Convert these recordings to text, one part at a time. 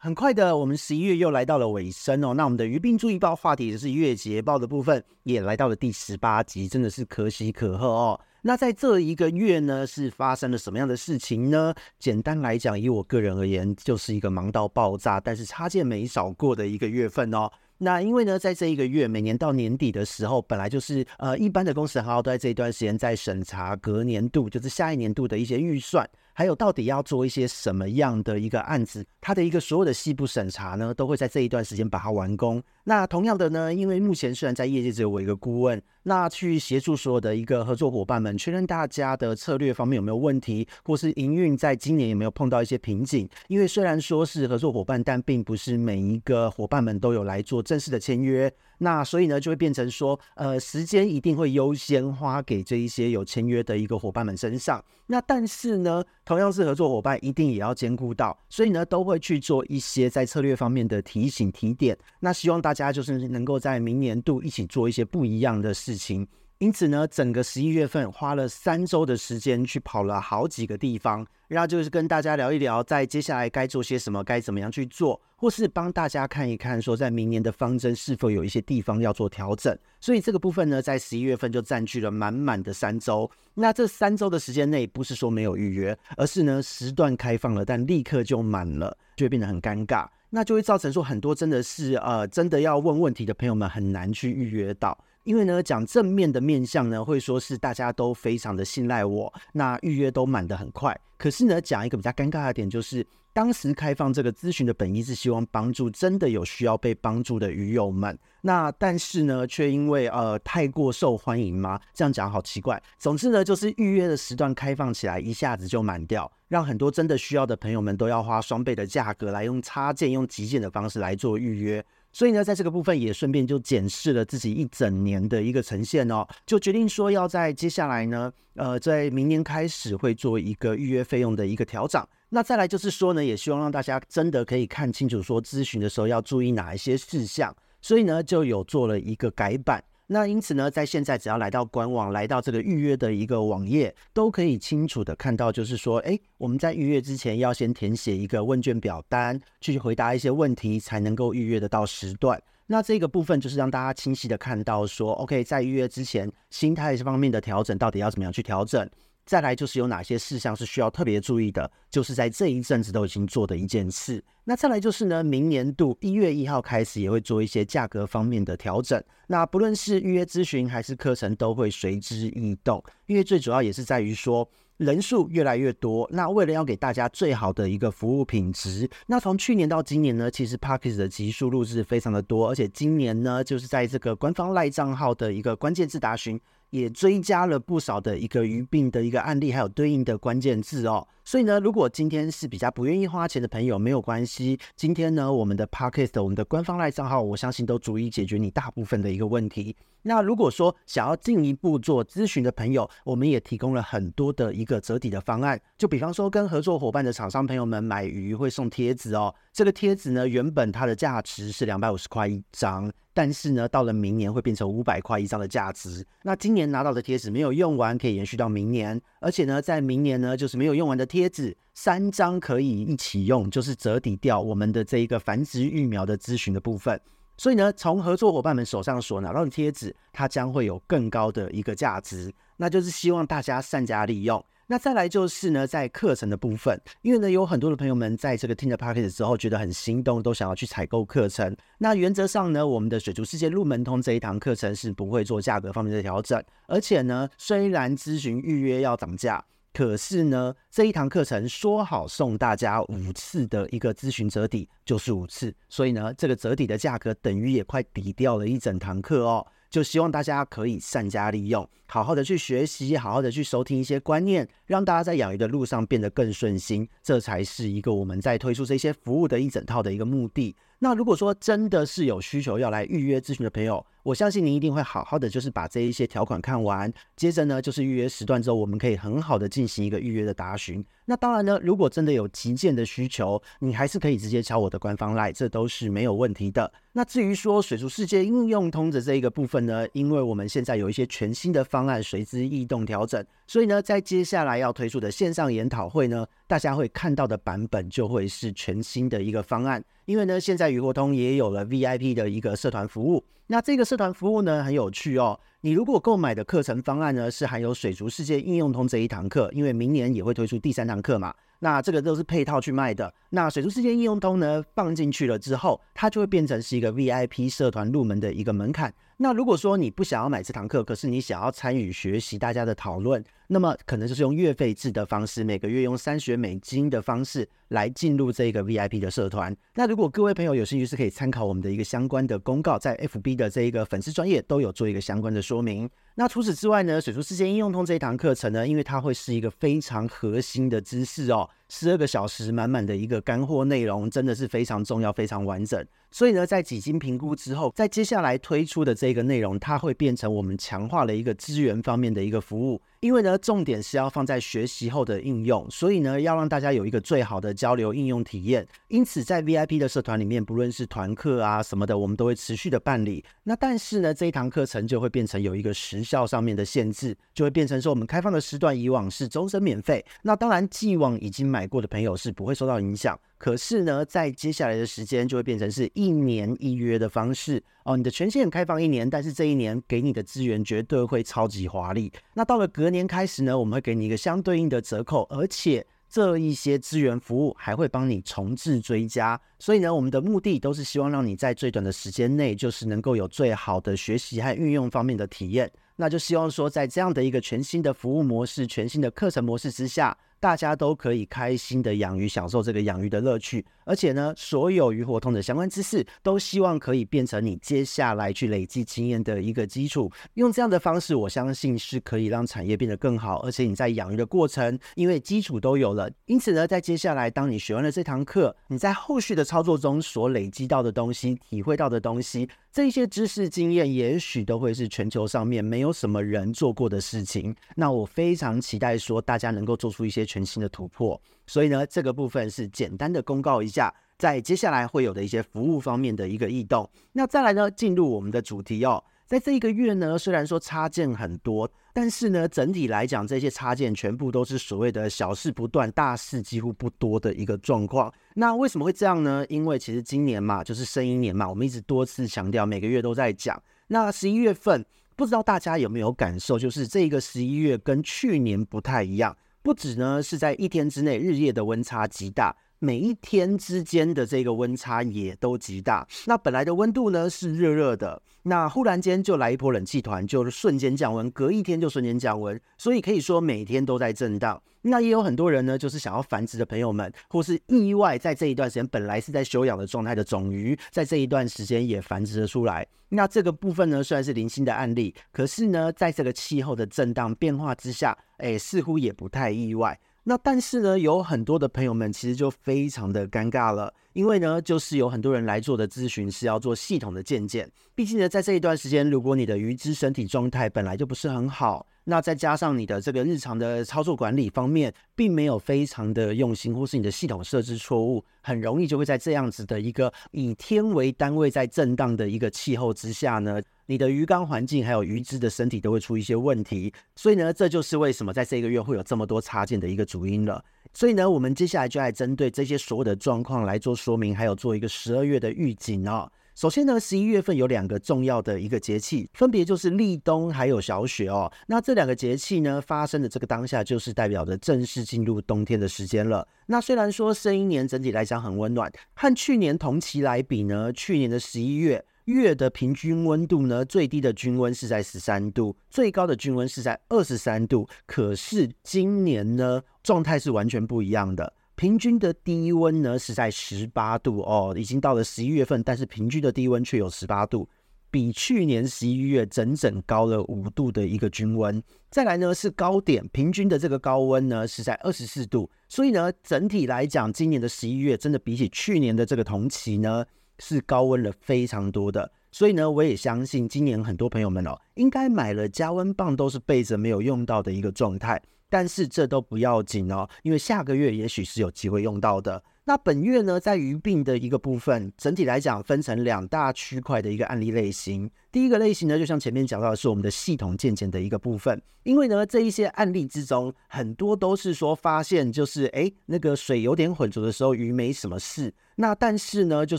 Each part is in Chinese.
很快的，我们十一月又来到了尾声哦。那我们的鱼病注意报话题就是月捷报的部分，也来到了第十八集，真的是可喜可贺哦。那在这一个月呢，是发生了什么样的事情呢？简单来讲，以我个人而言，就是一个忙到爆炸，但是插件没少过的一个月份哦。那因为呢，在这一个月，每年到年底的时候，本来就是呃，一般的公司行号都在这一段时间在审查隔年度，就是下一年度的一些预算。还有到底要做一些什么样的一个案子，他的一个所有的细部审查呢，都会在这一段时间把它完工。那同样的呢，因为目前虽然在业界只有我一个顾问，那去协助所有的一个合作伙伴们，确认大家的策略方面有没有问题，或是营运在今年有没有碰到一些瓶颈。因为虽然说是合作伙伴，但并不是每一个伙伴们都有来做正式的签约。那所以呢，就会变成说，呃，时间一定会优先花给这一些有签约的一个伙伴们身上。那但是呢，同样是合作伙伴，一定也要兼顾到，所以呢，都会去做一些在策略方面的提醒提点。那希望大家就是能够在明年度一起做一些不一样的事事情。因此呢，整个十一月份花了三周的时间去跑了好几个地方，然后就是跟大家聊一聊，在接下来该做些什么，该怎么样去做，或是帮大家看一看，说在明年的方针是否有一些地方要做调整。所以这个部分呢，在十一月份就占据了满满的三周。那这三周的时间内，不是说没有预约，而是呢时段开放了，但立刻就满了，就会变得很尴尬，那就会造成说很多真的是呃真的要问问题的朋友们很难去预约到。因为呢，讲正面的面向呢，会说是大家都非常的信赖我，那预约都满得很快。可是呢，讲一个比较尴尬的点，就是当时开放这个咨询的本意是希望帮助真的有需要被帮助的鱼友们，那但是呢，却因为呃太过受欢迎吗？这样讲好奇怪。总之呢，就是预约的时段开放起来，一下子就满掉，让很多真的需要的朋友们都要花双倍的价格来用插件、用急件的方式来做预约。所以呢，在这个部分也顺便就检视了自己一整年的一个呈现哦，就决定说要在接下来呢，呃，在明年开始会做一个预约费用的一个调整。那再来就是说呢，也希望让大家真的可以看清楚，说咨询的时候要注意哪一些事项。所以呢，就有做了一个改版。那因此呢，在现在只要来到官网，来到这个预约的一个网页，都可以清楚的看到，就是说，哎，我们在预约之前要先填写一个问卷表单，去回答一些问题，才能够预约得到时段。那这个部分就是让大家清晰的看到说，OK，在预约之前，心态这方面的调整到底要怎么样去调整。再来就是有哪些事项是需要特别注意的，就是在这一阵子都已经做的一件事。那再来就是呢，明年度一月一号开始也会做一些价格方面的调整。那不论是预约咨询还是课程，都会随之异动。因为最主要也是在于说人数越来越多，那为了要给大家最好的一个服务品质，那从去年到今年呢，其实 Podcast 的集数录制非常的多，而且今年呢，就是在这个官方赖账号的一个关键字答询。也追加了不少的一个鱼病的一个案例，还有对应的关键字哦。所以呢，如果今天是比较不愿意花钱的朋友，没有关系。今天呢，我们的 Podcast，我们的官方赖账号，我相信都足以解决你大部分的一个问题。那如果说想要进一步做咨询的朋友，我们也提供了很多的一个折抵的方案。就比方说，跟合作伙伴的厂商朋友们买鱼会送贴纸哦。这个贴纸呢，原本它的价值是两百五十块一张。但是呢，到了明年会变成五百块一张的价值。那今年拿到的贴纸没有用完，可以延续到明年。而且呢，在明年呢，就是没有用完的贴贴纸，三张可以一起用，就是折抵掉我们的这一个繁殖育苗的咨询的部分。所以呢，从合作伙伴们手上所拿到的贴纸，它将会有更高的一个价值。那就是希望大家善加利用。那再来就是呢，在课程的部分，因为呢，有很多的朋友们在这个听了 Podcast 之后觉得很心动，都想要去采购课程。那原则上呢，我们的水族世界入门通这一堂课程是不会做价格方面的调整，而且呢，虽然咨询预约要涨价，可是呢，这一堂课程说好送大家五次的一个咨询折抵，就是五次，所以呢，这个折抵的价格等于也快抵掉了一整堂课哦。就希望大家可以善加利用，好好的去学习，好好的去收听一些观念，让大家在养鱼的路上变得更顺心，这才是一个我们在推出这些服务的一整套的一个目的。那如果说真的是有需求要来预约咨询的朋友，我相信您一定会好好的，就是把这一些条款看完，接着呢，就是预约时段之后，我们可以很好的进行一个预约的答询。那当然呢，如果真的有急件的需求，你还是可以直接敲我的官方 LINE，这都是没有问题的。那至于说水族世界应用通的这一个部分呢，因为我们现在有一些全新的方案随之异动调整，所以呢，在接下来要推出的线上研讨会呢，大家会看到的版本就会是全新的一个方案。因为呢，现在鱼活通也有了 VIP 的一个社团服务，那这个社团服务呢，很有趣哦。你如果购买的课程方案呢，是含有水族世界应用通这一堂课，因为明年也会推出第三堂课嘛。那这个都是配套去卖的。那水族世界应用通呢，放进去了之后，它就会变成是一个 VIP 社团入门的一个门槛。那如果说你不想要买这堂课，可是你想要参与学习大家的讨论，那么可能就是用月费制的方式，每个月用三十美金的方式来进入这个 VIP 的社团。那如果各位朋友有兴趣，是可以参考我们的一个相关的公告，在 FB 的这一个粉丝专业都有做一个相关的说明。那除此之外呢，水族世界应用通这一堂课程呢，因为它会是一个非常核心的知识哦。十二个小时满满的一个干货内容，真的是非常重要、非常完整。所以呢，在几经评估之后，在接下来推出的这个内容，它会变成我们强化了一个资源方面的一个服务。因为呢，重点是要放在学习后的应用，所以呢，要让大家有一个最好的交流应用体验。因此，在 VIP 的社团里面，不论是团课啊什么的，我们都会持续的办理。那但是呢，这一堂课程就会变成有一个时效上面的限制，就会变成说，我们开放的时段以往是终身免费。那当然，既往已经买过的朋友是不会受到影响。可是呢，在接下来的时间就会变成是一年一约的方式哦。你的权限开放一年，但是这一年给你的资源绝对会超级华丽。那到了隔年开始呢，我们会给你一个相对应的折扣，而且这一些资源服务还会帮你重置追加。所以呢，我们的目的都是希望让你在最短的时间内，就是能够有最好的学习和运用方面的体验。那就希望说，在这样的一个全新的服务模式、全新的课程模式之下。大家都可以开心的养鱼，享受这个养鱼的乐趣。而且呢，所有鱼活通的相关知识，都希望可以变成你接下来去累积经验的一个基础。用这样的方式，我相信是可以让产业变得更好。而且你在养鱼的过程，因为基础都有了，因此呢，在接下来当你学完了这堂课，你在后续的操作中所累积到的东西、体会到的东西，这些知识经验，也许都会是全球上面没有什么人做过的事情。那我非常期待说，大家能够做出一些。全新的突破，所以呢，这个部分是简单的公告一下，在接下来会有的一些服务方面的一个异动。那再来呢，进入我们的主题哦，在这一个月呢，虽然说插件很多，但是呢，整体来讲，这些插件全部都是所谓的小事不断，大事几乎不多的一个状况。那为什么会这样呢？因为其实今年嘛，就是生寅年嘛，我们一直多次强调，每个月都在讲。那十一月份，不知道大家有没有感受，就是这个十一月跟去年不太一样。不止呢，是在一天之内日夜的温差极大，每一天之间的这个温差也都极大。那本来的温度呢是热热的，那忽然间就来一波冷气团，就瞬间降温，隔一天就瞬间降温，所以可以说每天都在震荡。那也有很多人呢，就是想要繁殖的朋友们，或是意外在这一段时间本来是在休养的状态的种鱼，在这一段时间也繁殖了出来。那这个部分呢，虽然是零星的案例，可是呢，在这个气候的震荡变化之下，哎，似乎也不太意外。那但是呢，有很多的朋友们其实就非常的尴尬了，因为呢，就是有很多人来做的咨询是要做系统的健检，毕竟呢，在这一段时间，如果你的鱼之身体状态本来就不是很好。那再加上你的这个日常的操作管理方面，并没有非常的用心，或是你的系统设置错误，很容易就会在这样子的一个以天为单位在震荡的一个气候之下呢，你的鱼缸环境还有鱼只的身体都会出一些问题。所以呢，这就是为什么在这个月会有这么多插件的一个主因了。所以呢，我们接下来就来针对这些所有的状况来做说明，还有做一个十二月的预警哦。首先呢，十一月份有两个重要的一个节气，分别就是立冬还有小雪哦。那这两个节气呢，发生的这个当下，就是代表着正式进入冬天的时间了。那虽然说生一年整体来讲很温暖，和去年同期来比呢，去年的十一月月的平均温度呢，最低的均温是在十三度，最高的均温是在二十三度。可是今年呢，状态是完全不一样的。平均的低温呢是在十八度哦，已经到了十一月份，但是平均的低温却有十八度，比去年十一月整整高了五度的一个均温。再来呢是高点，平均的这个高温呢是在二十四度，所以呢整体来讲，今年的十一月真的比起去年的这个同期呢是高温了非常多的。所以呢，我也相信今年很多朋友们哦，应该买了加温棒都是备着没有用到的一个状态。但是这都不要紧哦，因为下个月也许是有机会用到的。那本月呢，在鱼病的一个部分，整体来讲分成两大区块的一个案例类型。第一个类型呢，就像前面讲到的是我们的系统健检的一个部分，因为呢，这一些案例之中，很多都是说发现就是诶，那个水有点浑浊的时候，鱼没什么事。那但是呢，就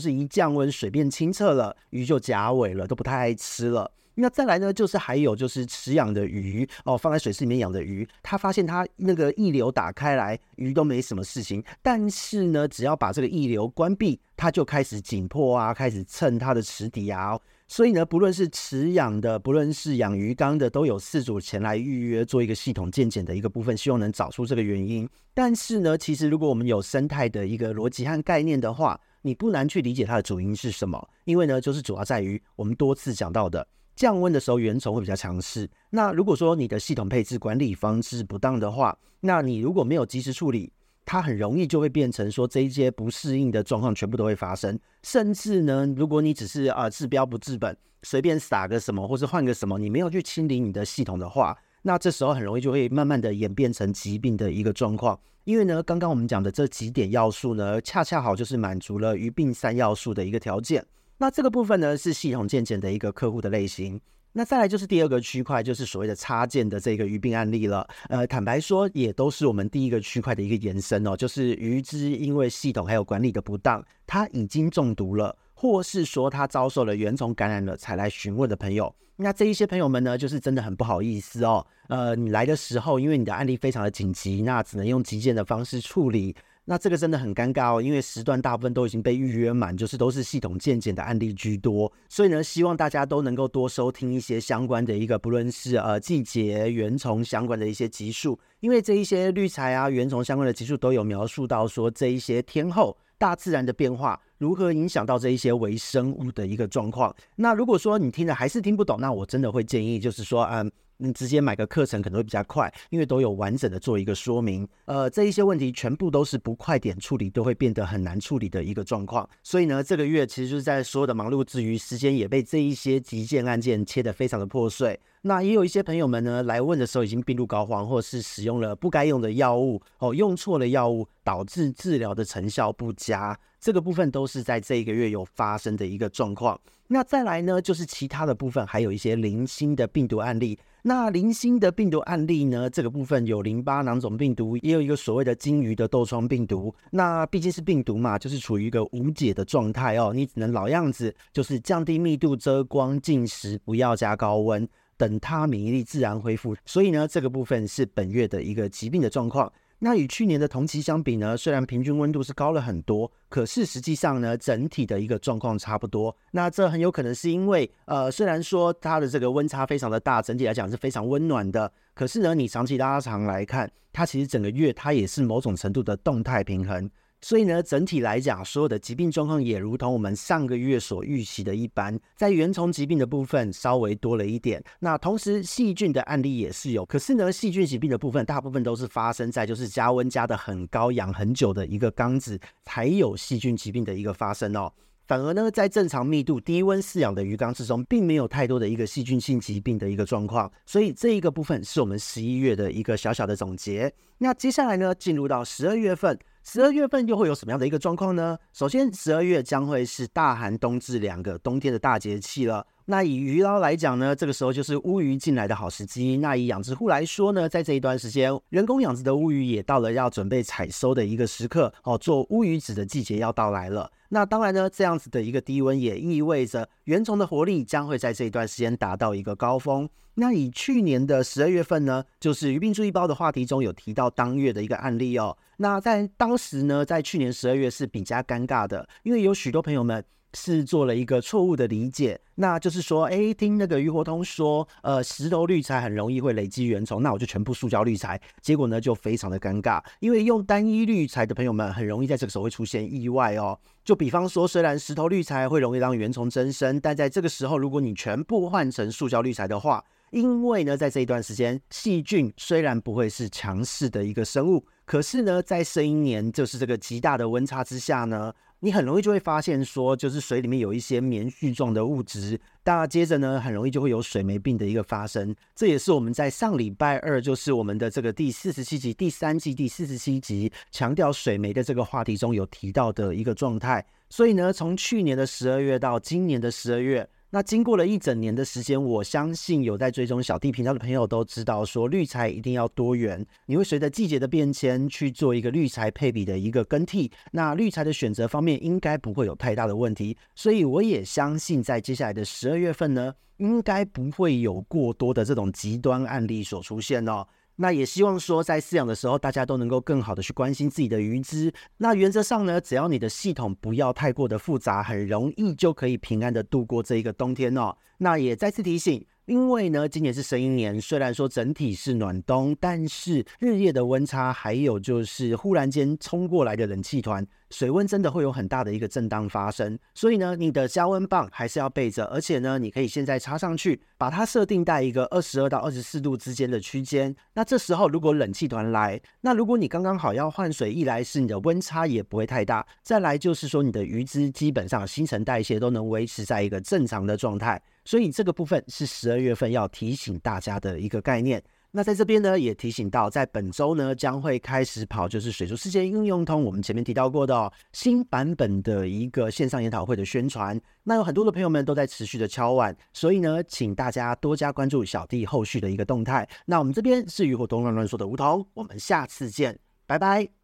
是一降温，水变清澈了，鱼就夹尾了，都不太爱吃了。那再来呢，就是还有就是池养的鱼哦，放在水池里面养的鱼，他发现它那个溢流打开来，鱼都没什么事情。但是呢，只要把这个溢流关闭，它就开始紧迫啊，开始蹭它的池底啊。所以呢，不论是池养的，不论是养鱼缸的，都有四组前来预约做一个系统健检的一个部分，希望能找出这个原因。但是呢，其实如果我们有生态的一个逻辑和概念的话，你不难去理解它的主因是什么。因为呢，就是主要在于我们多次讲到的。降温的时候，原虫会比较强势。那如果说你的系统配置管理方式不当的话，那你如果没有及时处理，它很容易就会变成说这一些不适应的状况全部都会发生。甚至呢，如果你只是啊、治标不治本，随便撒个什么或是换个什么，你没有去清理你的系统的话，那这时候很容易就会慢慢的演变成疾病的一个状况。因为呢，刚刚我们讲的这几点要素呢，恰恰好就是满足了鱼病三要素的一个条件。那这个部分呢，是系统健检的一个客户的类型。那再来就是第二个区块，就是所谓的插件的这个鱼病案例了。呃，坦白说，也都是我们第一个区块的一个延伸哦。就是鱼只因为系统还有管理的不当，它已经中毒了，或是说它遭受了原虫感染了，才来询问的朋友。那这一些朋友们呢，就是真的很不好意思哦。呃，你来的时候，因为你的案例非常的紧急，那只能用急件的方式处理。那这个真的很尴尬哦，因为时段大部分都已经被预约满，就是都是系统健检的案例居多，所以呢，希望大家都能够多收听一些相关的一个，不论是呃季节原虫相关的一些集数，因为这一些绿材啊原虫相关的集数都有描述到说这一些天候大自然的变化如何影响到这一些微生物的一个状况。那如果说你听了还是听不懂，那我真的会建议就是说，嗯。你直接买个课程可能会比较快，因为都有完整的做一个说明。呃，这一些问题全部都是不快点处理都会变得很难处理的一个状况。所以呢，这个月其实就是在所有的忙碌之余，时间也被这一些急件案件切得非常的破碎。那也有一些朋友们呢来问的时候已经病入膏肓，或是使用了不该用的药物哦，用错了药物导致治疗的成效不佳。这个部分都是在这一个月有发生的一个状况。那再来呢，就是其他的部分还有一些零星的病毒案例。那零星的病毒案例呢？这个部分有淋巴囊肿病毒，也有一个所谓的金鱼的痘疮病毒。那毕竟是病毒嘛，就是处于一个无解的状态哦。你只能老样子，就是降低密度、遮光、进食，不要加高温，等它免疫力自然恢复。所以呢，这个部分是本月的一个疾病的状况。那与去年的同期相比呢，虽然平均温度是高了很多，可是实际上呢，整体的一个状况差不多。那这很有可能是因为，呃，虽然说它的这个温差非常的大，整体来讲是非常温暖的，可是呢，你长期拉长来看，它其实整个月它也是某种程度的动态平衡。所以呢，整体来讲，所有的疾病状况也如同我们上个月所预期的一般，在原虫疾病的部分稍微多了一点。那同时细菌的案例也是有，可是呢，细菌疾病的部分大部分都是发生在就是加温加得很高、养很久的一个缸子才有细菌疾病的一个发生哦。反而呢，在正常密度、低温饲养的鱼缸之中，并没有太多的一个细菌性疾病的一个状况。所以这一个部分是我们十一月的一个小小的总结。那接下来呢，进入到十二月份。十二月份又会有什么样的一个状况呢？首先，十二月将会是大寒冬至两个冬天的大节气了。那以鱼捞来讲呢，这个时候就是乌鱼进来的好时机。那以养殖户来说呢，在这一段时间，人工养殖的乌鱼也到了要准备采收的一个时刻哦，做乌鱼子的季节要到来了。那当然呢，这样子的一个低温也意味着原虫的活力将会在这一段时间达到一个高峰。那以去年的十二月份呢，就是鱼病注意包的话题中有提到当月的一个案例哦。那在当时呢，在去年十二月是比较尴尬的，因为有许多朋友们。是做了一个错误的理解，那就是说，哎，听那个余国通说，呃，石头滤材很容易会累积原虫，那我就全部塑胶滤材，结果呢就非常的尴尬，因为用单一滤材的朋友们很容易在这个时候会出现意外哦。就比方说，虽然石头滤材会容易让原虫增生，但在这个时候，如果你全部换成塑胶滤材的话，因为呢，在这一段时间，细菌虽然不会是强势的一个生物，可是呢，在这一年就是这个极大的温差之下呢。你很容易就会发现说，就是水里面有一些棉絮状的物质，那接着呢，很容易就会有水霉病的一个发生。这也是我们在上礼拜二，就是我们的这个第四十七集、第三季第四十七集强调水霉的这个话题中有提到的一个状态。所以呢，从去年的十二月到今年的十二月。那经过了一整年的时间，我相信有在追踪小弟频道的朋友都知道，说绿材一定要多元。你会随着季节的变迁去做一个绿材配比的一个更替。那绿材的选择方面应该不会有太大的问题，所以我也相信在接下来的十二月份呢，应该不会有过多的这种极端案例所出现哦。那也希望说，在饲养的时候，大家都能够更好的去关心自己的鱼只。那原则上呢，只要你的系统不要太过的复杂，很容易就可以平安的度过这一个冬天哦。那也再次提醒。因为呢，今年是生鹰年，虽然说整体是暖冬，但是日夜的温差，还有就是忽然间冲过来的冷气团，水温真的会有很大的一个震荡发生。所以呢，你的加温棒还是要备着，而且呢，你可以现在插上去，把它设定在一个二十二到二十四度之间的区间。那这时候如果冷气团来，那如果你刚刚好要换水，一来是你的温差也不会太大，再来就是说你的鱼只基本上新陈代谢都能维持在一个正常的状态。所以这个部分是十二月份要提醒大家的一个概念。那在这边呢，也提醒到，在本周呢将会开始跑，就是水族世界应用通，我们前面提到过的哦，新版本的一个线上研讨会的宣传。那有很多的朋友们都在持续的敲碗，所以呢，请大家多加关注小弟后续的一个动态。那我们这边是鱼活通乱乱说的梧桐，我们下次见，拜拜。